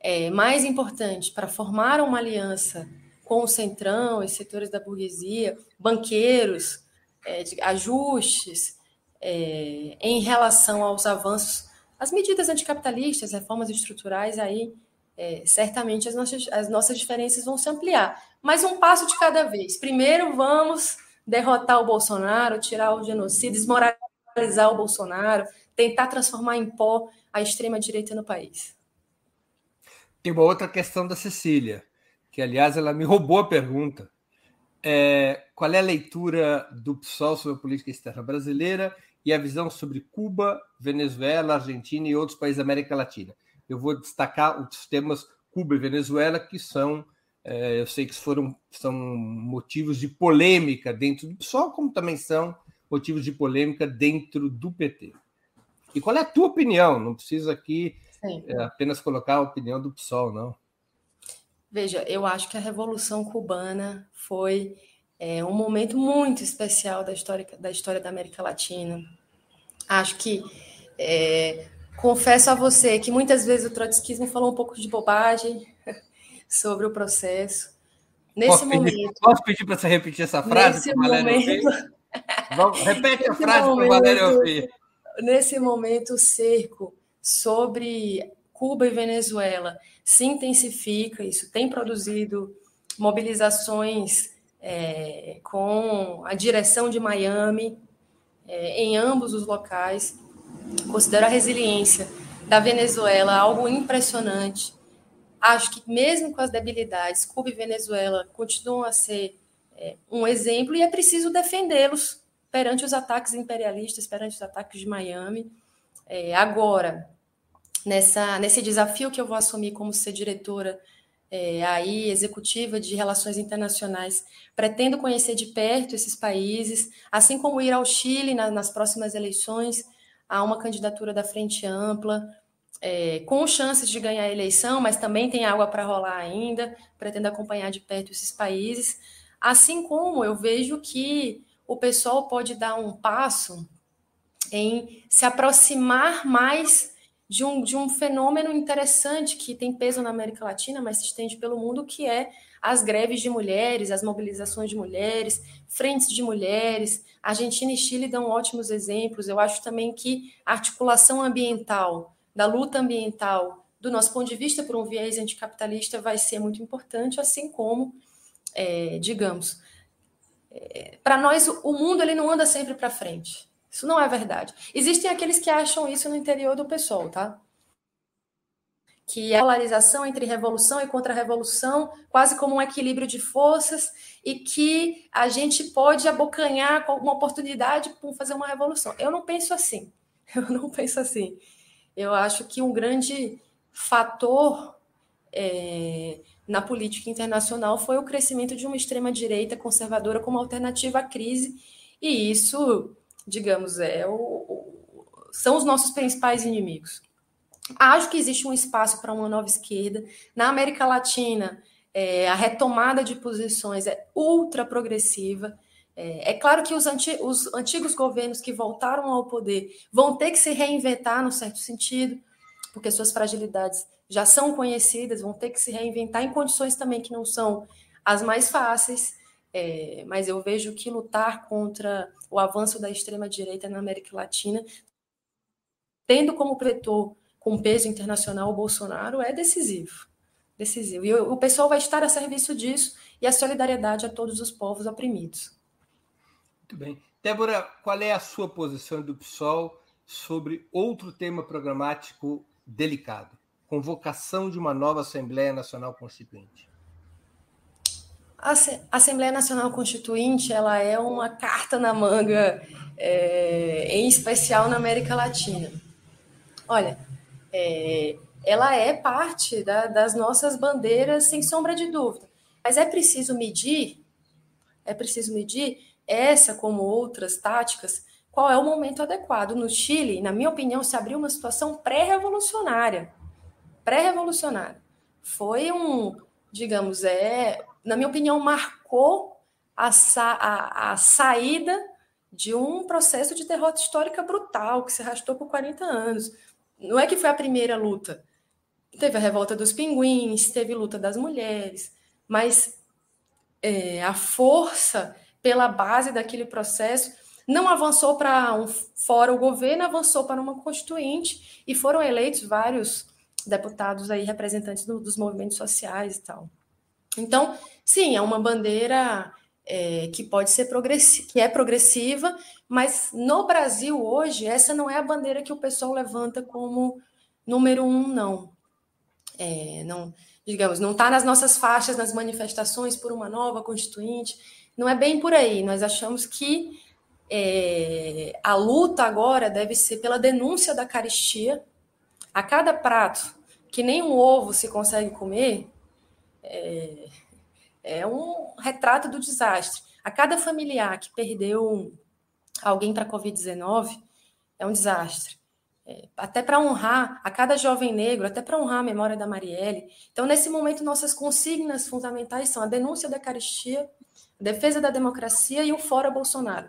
é, mais importante para formar uma aliança com o Centrão e setores da burguesia, banqueiros, é, ajustes é, em relação aos avanços, as medidas anticapitalistas, reformas estruturais, aí é, certamente as nossas, as nossas diferenças vão se ampliar mas um passo de cada vez. Primeiro vamos derrotar o Bolsonaro, tirar o genocídio, desmoralizar o Bolsonaro, tentar transformar em pó a extrema-direita no país. Tem uma outra questão da Cecília, que, aliás, ela me roubou a pergunta. É, qual é a leitura do PSOL sobre a política externa brasileira e a visão sobre Cuba, Venezuela, Argentina e outros países da América Latina? Eu vou destacar os temas Cuba e Venezuela, que são é, eu sei que foram são motivos de polêmica dentro do PSOL, como também são motivos de polêmica dentro do PT. E qual é a tua opinião? Não precisa aqui é, apenas colocar a opinião do PSOL, não. Veja, eu acho que a Revolução Cubana foi é, um momento muito especial da história da, história da América Latina. Acho que, é, confesso a você que muitas vezes o trotskismo falou um pouco de bobagem, sobre o processo. Nesse posso momento. Pedir, posso pedir para você repetir essa frase? Nesse momento. Vamos, repete a frase para o Valério ouvir. Nesse momento, o cerco sobre Cuba e Venezuela se intensifica, isso tem produzido mobilizações é, com a direção de Miami é, em ambos os locais. Considero a resiliência da Venezuela algo impressionante. Acho que mesmo com as debilidades, Cuba e Venezuela continuam a ser é, um exemplo e é preciso defendê-los perante os ataques imperialistas, perante os ataques de Miami. É, agora, nessa, nesse desafio que eu vou assumir como ser diretora é, aí executiva de relações internacionais, pretendo conhecer de perto esses países, assim como ir ao Chile na, nas próximas eleições, a uma candidatura da Frente Ampla, é, com chances de ganhar a eleição, mas também tem água para rolar ainda, pretendo acompanhar de perto esses países. Assim como eu vejo que o pessoal pode dar um passo em se aproximar mais de um, de um fenômeno interessante que tem peso na América Latina, mas se estende pelo mundo, que é as greves de mulheres, as mobilizações de mulheres, frentes de mulheres. Argentina e Chile dão ótimos exemplos. Eu acho também que a articulação ambiental da luta ambiental, do nosso ponto de vista, por um viés anticapitalista, vai ser muito importante, assim como, é, digamos, é, para nós o mundo ele não anda sempre para frente. Isso não é verdade. Existem aqueles que acham isso no interior do pessoal, tá? Que é a polarização entre revolução e contra-revolução, quase como um equilíbrio de forças, e que a gente pode abocanhar com uma oportunidade para fazer uma revolução. Eu não penso assim. Eu não penso assim. Eu acho que um grande fator é, na política internacional foi o crescimento de uma extrema-direita conservadora como alternativa à crise, e isso, digamos, é o, são os nossos principais inimigos. Acho que existe um espaço para uma nova esquerda. Na América Latina, é, a retomada de posições é ultra progressiva. É, é claro que os, anti, os antigos governos que voltaram ao poder vão ter que se reinventar, no certo sentido, porque suas fragilidades já são conhecidas, vão ter que se reinventar em condições também que não são as mais fáceis. É, mas eu vejo que lutar contra o avanço da extrema-direita na América Latina, tendo como pretor com peso internacional o Bolsonaro é decisivo. Decisivo. E o pessoal vai estar a serviço disso e a solidariedade a todos os povos oprimidos. Muito bem. Débora, qual é a sua posição do PSOL sobre outro tema programático delicado? Convocação de uma nova Assembleia Nacional Constituinte. A Assembleia Nacional Constituinte ela é uma carta na manga, é, em especial na América Latina. Olha, é, ela é parte da, das nossas bandeiras, sem sombra de dúvida. Mas é preciso medir, é preciso medir essa, como outras táticas, qual é o momento adequado. No Chile, na minha opinião, se abriu uma situação pré-revolucionária. Pré-revolucionária. Foi um, digamos, é, na minha opinião, marcou a, sa a, a saída de um processo de derrota histórica brutal que se arrastou por 40 anos não é que foi a primeira luta. Teve a revolta dos pinguins, teve luta das mulheres, mas é, a força pela base daquele processo não avançou para um fora o governo, avançou para uma constituinte e foram eleitos vários deputados aí representantes do, dos movimentos sociais e tal. Então, sim, é uma bandeira é, que pode ser progressiva, que é progressiva, mas no Brasil hoje essa não é a bandeira que o pessoal levanta como número um, não. É, não, digamos, não está nas nossas faixas, nas manifestações por uma nova constituinte. Não é bem por aí. Nós achamos que é, a luta agora deve ser pela denúncia da caristia. A cada prato que nem um ovo se consegue comer, é, um retrato do desastre. A cada familiar que perdeu alguém para a Covid-19 é um desastre. É, até para honrar a cada jovem negro, até para honrar a memória da Marielle. Então, nesse momento, nossas consignas fundamentais são a denúncia da caristia, a defesa da democracia e o fora Bolsonaro.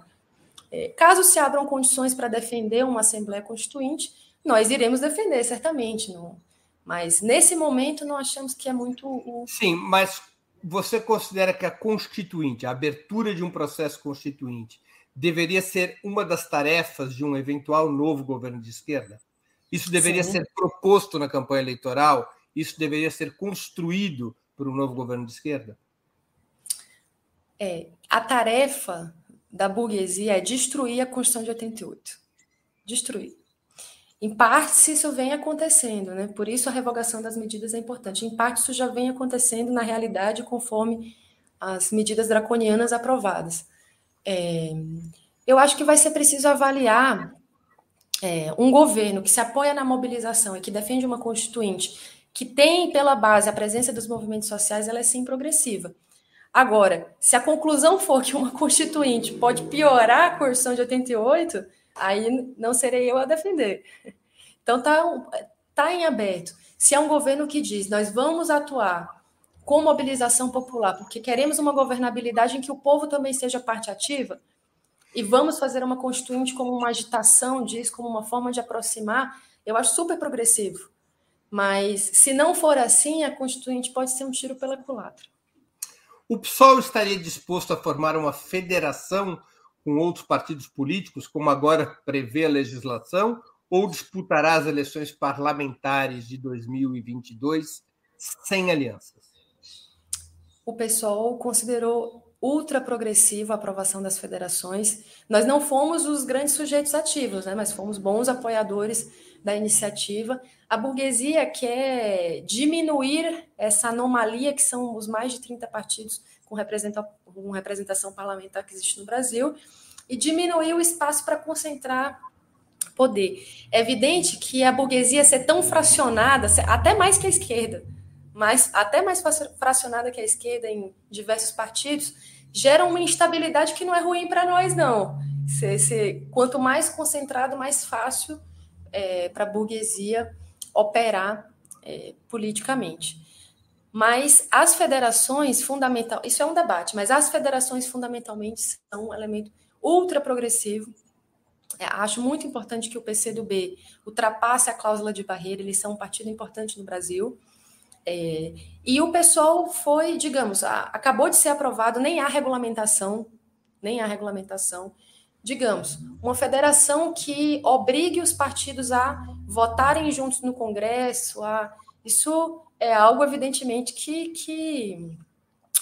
É, caso se abram condições para defender uma Assembleia Constituinte, nós iremos defender, certamente. Não. Mas, nesse momento, não achamos que é muito. Sim, mas você considera que a constituinte, a abertura de um processo constituinte, deveria ser uma das tarefas de um eventual novo governo de esquerda? Isso deveria Sim. ser proposto na campanha eleitoral? Isso deveria ser construído por um novo governo de esquerda? É, a tarefa da burguesia é destruir a Constituição de 88. Destruir. Em parte, isso vem acontecendo, né? Por isso a revogação das medidas é importante. Em parte, isso já vem acontecendo na realidade, conforme as medidas draconianas aprovadas. É, eu acho que vai ser preciso avaliar é, um governo que se apoia na mobilização e que defende uma constituinte, que tem pela base a presença dos movimentos sociais, ela é sim progressiva. Agora, se a conclusão for que uma constituinte pode piorar a Constituição de 88, aí não serei eu a defender. Então tá, tá em aberto. Se é um governo que diz nós vamos atuar com mobilização popular, porque queremos uma governabilidade em que o povo também seja parte ativa, e vamos fazer uma constituinte como uma agitação diz, como uma forma de aproximar, eu acho super progressivo. Mas se não for assim, a constituinte pode ser um tiro pela culatra. O PSOL estaria disposto a formar uma federação com outros partidos políticos, como agora prevê a legislação, ou disputará as eleições parlamentares de 2022 sem alianças? O pessoal considerou ultra progressiva a aprovação das federações. Nós não fomos os grandes sujeitos ativos, né, mas fomos bons apoiadores da iniciativa. A burguesia quer diminuir essa anomalia que são os mais de 30 partidos com, com representação parlamentar que existe no Brasil e diminuir o espaço para concentrar poder. É evidente que a burguesia ser tão fracionada, até mais que a esquerda, mas até mais fracionada que a esquerda em diversos partidos, gera uma instabilidade que não é ruim para nós, não. Se, se, quanto mais concentrado, mais fácil é, para a burguesia operar é, politicamente. Mas as federações, fundamental, isso é um debate, mas as federações fundamentalmente são um elemento ultra progressivo. É, acho muito importante que o PCdoB ultrapasse a cláusula de barreira, eles são um partido importante no Brasil. É, e o pessoal foi, digamos, a, acabou de ser aprovado, nem há regulamentação, nem há regulamentação. Digamos, uma federação que obrigue os partidos a votarem juntos no Congresso, a, isso é algo, evidentemente, que, que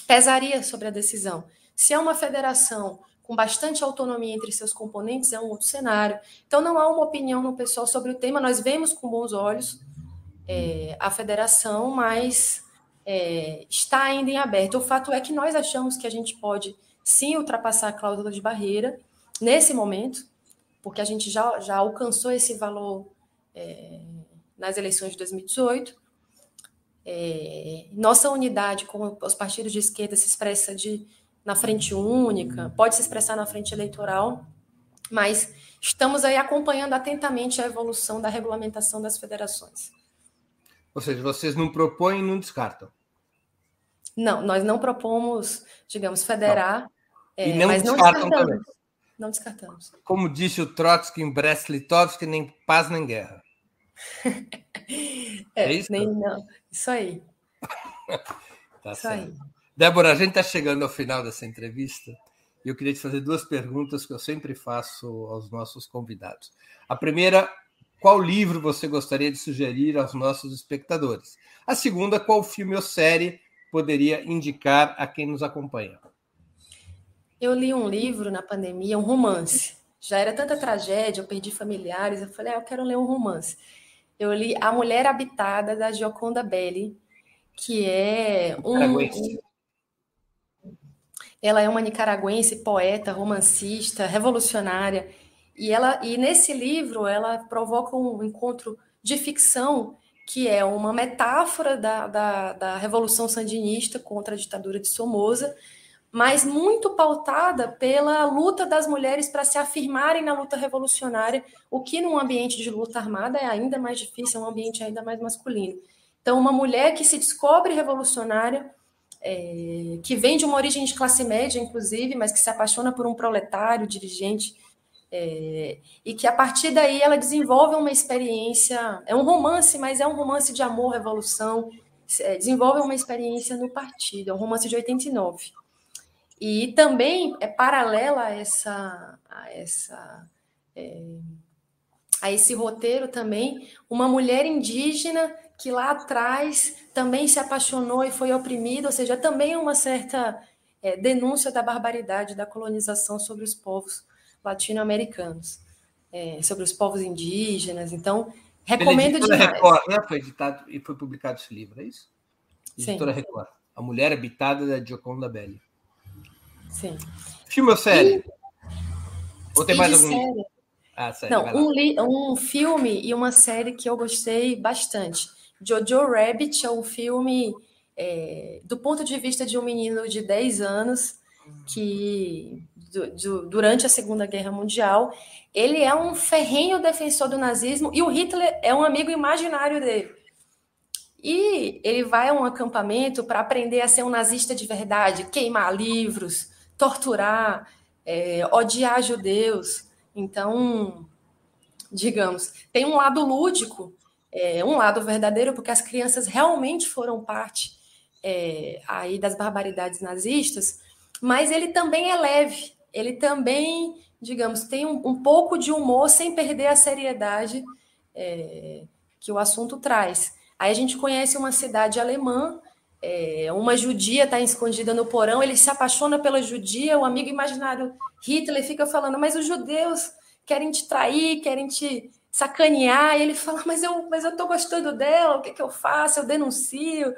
pesaria sobre a decisão. Se é uma federação com bastante autonomia entre seus componentes, é um outro cenário. Então, não há uma opinião no pessoal sobre o tema, nós vemos com bons olhos é, a federação, mas é, está ainda em aberto. O fato é que nós achamos que a gente pode sim ultrapassar a cláusula de barreira nesse momento, porque a gente já, já alcançou esse valor é, nas eleições de 2018. É, nossa unidade com os partidos de esquerda se expressa de na frente única, pode se expressar na frente eleitoral, mas estamos aí acompanhando atentamente a evolução da regulamentação das federações. Ou seja, vocês não propõem e não descartam. Não, nós não propomos, digamos, federar. É, e não mas descartam não também. Não descartamos. Como disse o Trotsky em Brest-Litovsk, nem paz nem guerra. é, é, isso? Nem, não. Isso aí. tá isso certo. aí. Débora, a gente está chegando ao final dessa entrevista e eu queria te fazer duas perguntas que eu sempre faço aos nossos convidados. A primeira, qual livro você gostaria de sugerir aos nossos espectadores? A segunda, qual filme ou série poderia indicar a quem nos acompanha? Eu li um livro na pandemia, um romance. Já era tanta tragédia, eu perdi familiares, eu falei, ah, eu quero ler um romance. Eu li A Mulher Habitada, da Gioconda Belli, que é um, ela é uma nicaragüense, poeta, romancista, revolucionária. E ela e nesse livro ela provoca um encontro de ficção que é uma metáfora da, da, da Revolução Sandinista contra a ditadura de Somoza, mas muito pautada pela luta das mulheres para se afirmarem na luta revolucionária, o que num ambiente de luta armada é ainda mais difícil, é um ambiente ainda mais masculino. Então, uma mulher que se descobre revolucionária é, que vem de uma origem de classe média, inclusive, mas que se apaixona por um proletário dirigente, é, e que a partir daí ela desenvolve uma experiência. É um romance, mas é um romance de amor, revolução. É, desenvolve uma experiência no partido, é um romance de 89. E também é paralela a essa. A essa é, a esse roteiro também, uma mulher indígena que lá atrás também se apaixonou e foi oprimida, ou seja, também uma certa é, denúncia da barbaridade da colonização sobre os povos latino-americanos, é, sobre os povos indígenas. Então, recomendo demais. Record, né? Foi editado e foi publicado esse livro, é isso? Editora Sim. Record. A Mulher Habitada da Gioconda Belli. Sim. Filme ou série? E... Ou tem mais algum? Série. Ah, série, Não, um, li... um filme e uma série que eu gostei bastante. Jojo Rabbit é um filme é, do ponto de vista de um menino de 10 anos que durante a Segunda Guerra Mundial ele é um ferrenho defensor do nazismo e o Hitler é um amigo imaginário dele. E ele vai a um acampamento para aprender a ser um nazista de verdade, queimar livros, torturar, é, odiar judeus. Então, digamos, tem um lado lúdico é, um lado verdadeiro, porque as crianças realmente foram parte é, aí das barbaridades nazistas, mas ele também é leve, ele também, digamos, tem um, um pouco de humor sem perder a seriedade é, que o assunto traz. Aí a gente conhece uma cidade alemã, é, uma judia está escondida no porão, ele se apaixona pela judia, o amigo imaginário Hitler fica falando, mas os judeus querem te trair, querem te sacanear, e ele fala, mas eu, mas eu tô gostando dela, o que, que eu faço? Eu denuncio.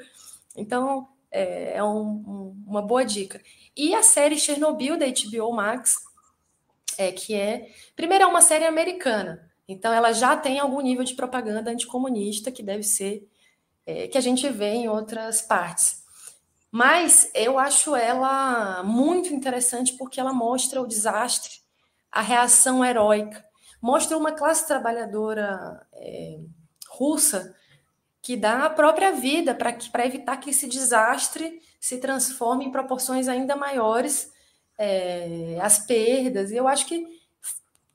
Então, é, é um, um, uma boa dica. E a série Chernobyl, da HBO Max, é, que é... Primeiro, é uma série americana, então ela já tem algum nível de propaganda anticomunista, que deve ser... É, que a gente vê em outras partes. Mas eu acho ela muito interessante porque ela mostra o desastre, a reação heróica, mostra uma classe trabalhadora é, russa que dá a própria vida para evitar que esse desastre se transforme em proporções ainda maiores, é, as perdas. E eu acho que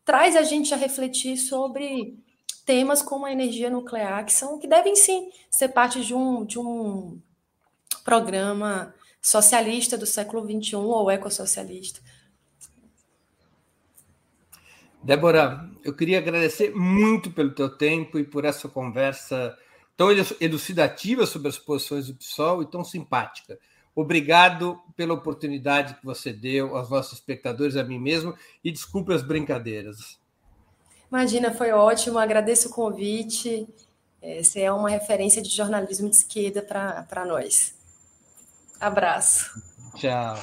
traz a gente a refletir sobre temas como a energia nuclear, que são que devem sim ser parte de um, de um programa socialista do século XXI ou ecossocialista. Débora, eu queria agradecer muito pelo teu tempo e por essa conversa tão elucidativa sobre as posições do PSOL e tão simpática. Obrigado pela oportunidade que você deu aos nossos espectadores, a mim mesmo, e desculpe as brincadeiras. Imagina, foi ótimo, agradeço o convite. Você é uma referência de jornalismo de esquerda para nós. Abraço. Tchau.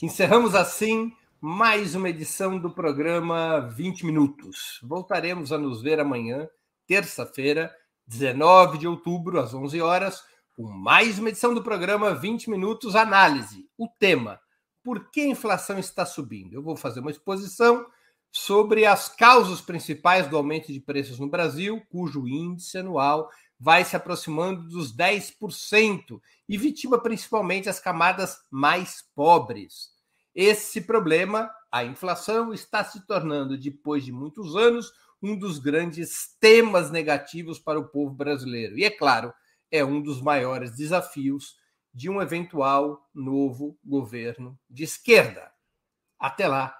Encerramos assim mais uma edição do programa 20 Minutos. Voltaremos a nos ver amanhã, terça-feira, 19 de outubro, às 11 horas, com mais uma edição do programa 20 Minutos Análise. O tema: Por que a inflação está subindo? Eu vou fazer uma exposição sobre as causas principais do aumento de preços no Brasil, cujo índice anual vai se aproximando dos 10% e vitima principalmente as camadas mais pobres. Esse problema, a inflação, está se tornando, depois de muitos anos, um dos grandes temas negativos para o povo brasileiro. E, é claro, é um dos maiores desafios de um eventual novo governo de esquerda. Até lá,